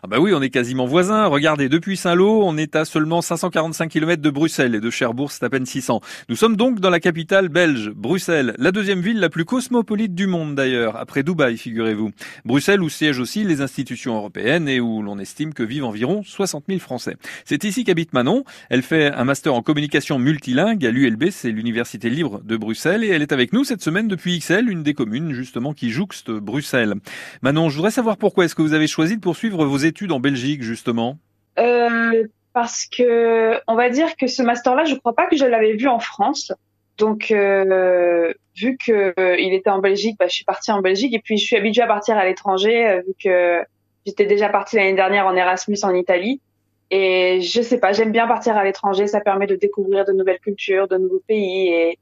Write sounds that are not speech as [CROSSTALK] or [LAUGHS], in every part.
Ah bah oui, on est quasiment voisins. Regardez, depuis Saint-Lô, on est à seulement 545 km de Bruxelles et de Cherbourg, c'est à peine 600. Nous sommes donc dans la capitale belge, Bruxelles, la deuxième ville la plus cosmopolite du monde d'ailleurs, après Dubaï, figurez-vous. Bruxelles où siègent aussi les institutions européennes et où l'on estime que vivent environ 60 000 Français. C'est ici qu'habite Manon. Elle fait un master en communication multilingue à l'ULB, c'est l'Université libre de Bruxelles, et elle est avec nous cette semaine depuis XL, une des communes justement qui jouxte Bruxelles. Manon, je voudrais savoir pourquoi est-ce que vous avez choisi de poursuivre vos études en Belgique, justement euh, Parce que, on va dire que ce master-là, je ne crois pas que je l'avais vu en France. Donc, euh, vu que euh, il était en Belgique, bah, je suis partie en Belgique et puis je suis habituée à partir à l'étranger, vu que j'étais déjà partie l'année dernière en Erasmus en Italie. Et je sais pas, j'aime bien partir à l'étranger. Ça permet de découvrir de nouvelles cultures, de nouveaux pays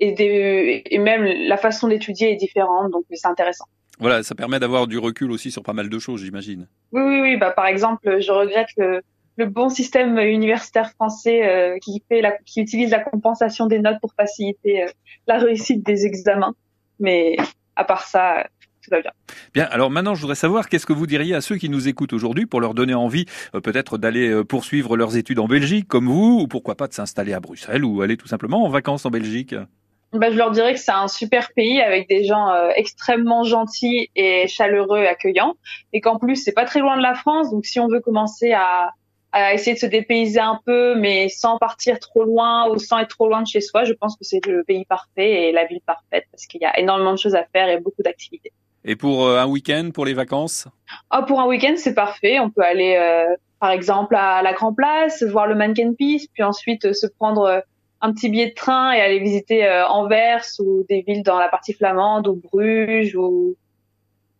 et même la façon d'étudier est différente, donc c'est intéressant. Voilà, ça permet d'avoir du recul aussi sur pas mal de choses, j'imagine. Oui, oui, oui. Bah, par exemple, je regrette le, le bon système universitaire français euh, qui fait la, qui utilise la compensation des notes pour faciliter euh, la réussite des examens. Mais à part ça, tout va bien. Bien. Alors maintenant, je voudrais savoir qu'est-ce que vous diriez à ceux qui nous écoutent aujourd'hui pour leur donner envie, euh, peut-être d'aller poursuivre leurs études en Belgique, comme vous, ou pourquoi pas de s'installer à Bruxelles ou aller tout simplement en vacances en Belgique? Bah, je leur dirais que c'est un super pays avec des gens euh, extrêmement gentils et chaleureux et accueillants, et qu'en plus c'est pas très loin de la France, donc si on veut commencer à, à essayer de se dépayser un peu, mais sans partir trop loin ou sans être trop loin de chez soi, je pense que c'est le pays parfait et la ville parfaite parce qu'il y a énormément de choses à faire et beaucoup d'activités. Et pour euh, un week-end, pour les vacances? Oh, Pour un week-end, c'est parfait. On peut aller, euh, par exemple, à la Grand Place, voir le Mannequin Peace, puis ensuite euh, se prendre un petit billet de train et aller visiter euh, Anvers ou des villes dans la partie flamande ou Bruges ou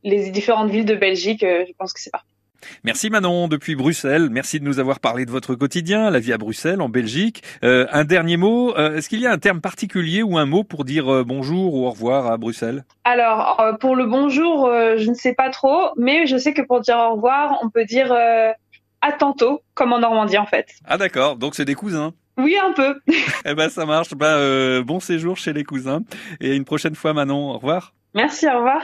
les différentes villes de Belgique. Euh, je pense que c'est parfait. Merci Manon depuis Bruxelles. Merci de nous avoir parlé de votre quotidien, la vie à Bruxelles, en Belgique. Euh, un dernier mot. Euh, Est-ce qu'il y a un terme particulier ou un mot pour dire euh, bonjour ou au revoir à Bruxelles? Alors pour le bonjour, je ne sais pas trop, mais je sais que pour dire au revoir, on peut dire à tantôt, comme en Normandie en fait. Ah d'accord. Donc c'est des cousins. Oui, un peu. [LAUGHS] eh ben ça marche. Ben, bon séjour chez les cousins et une prochaine fois Manon. Au revoir. Merci. Au revoir.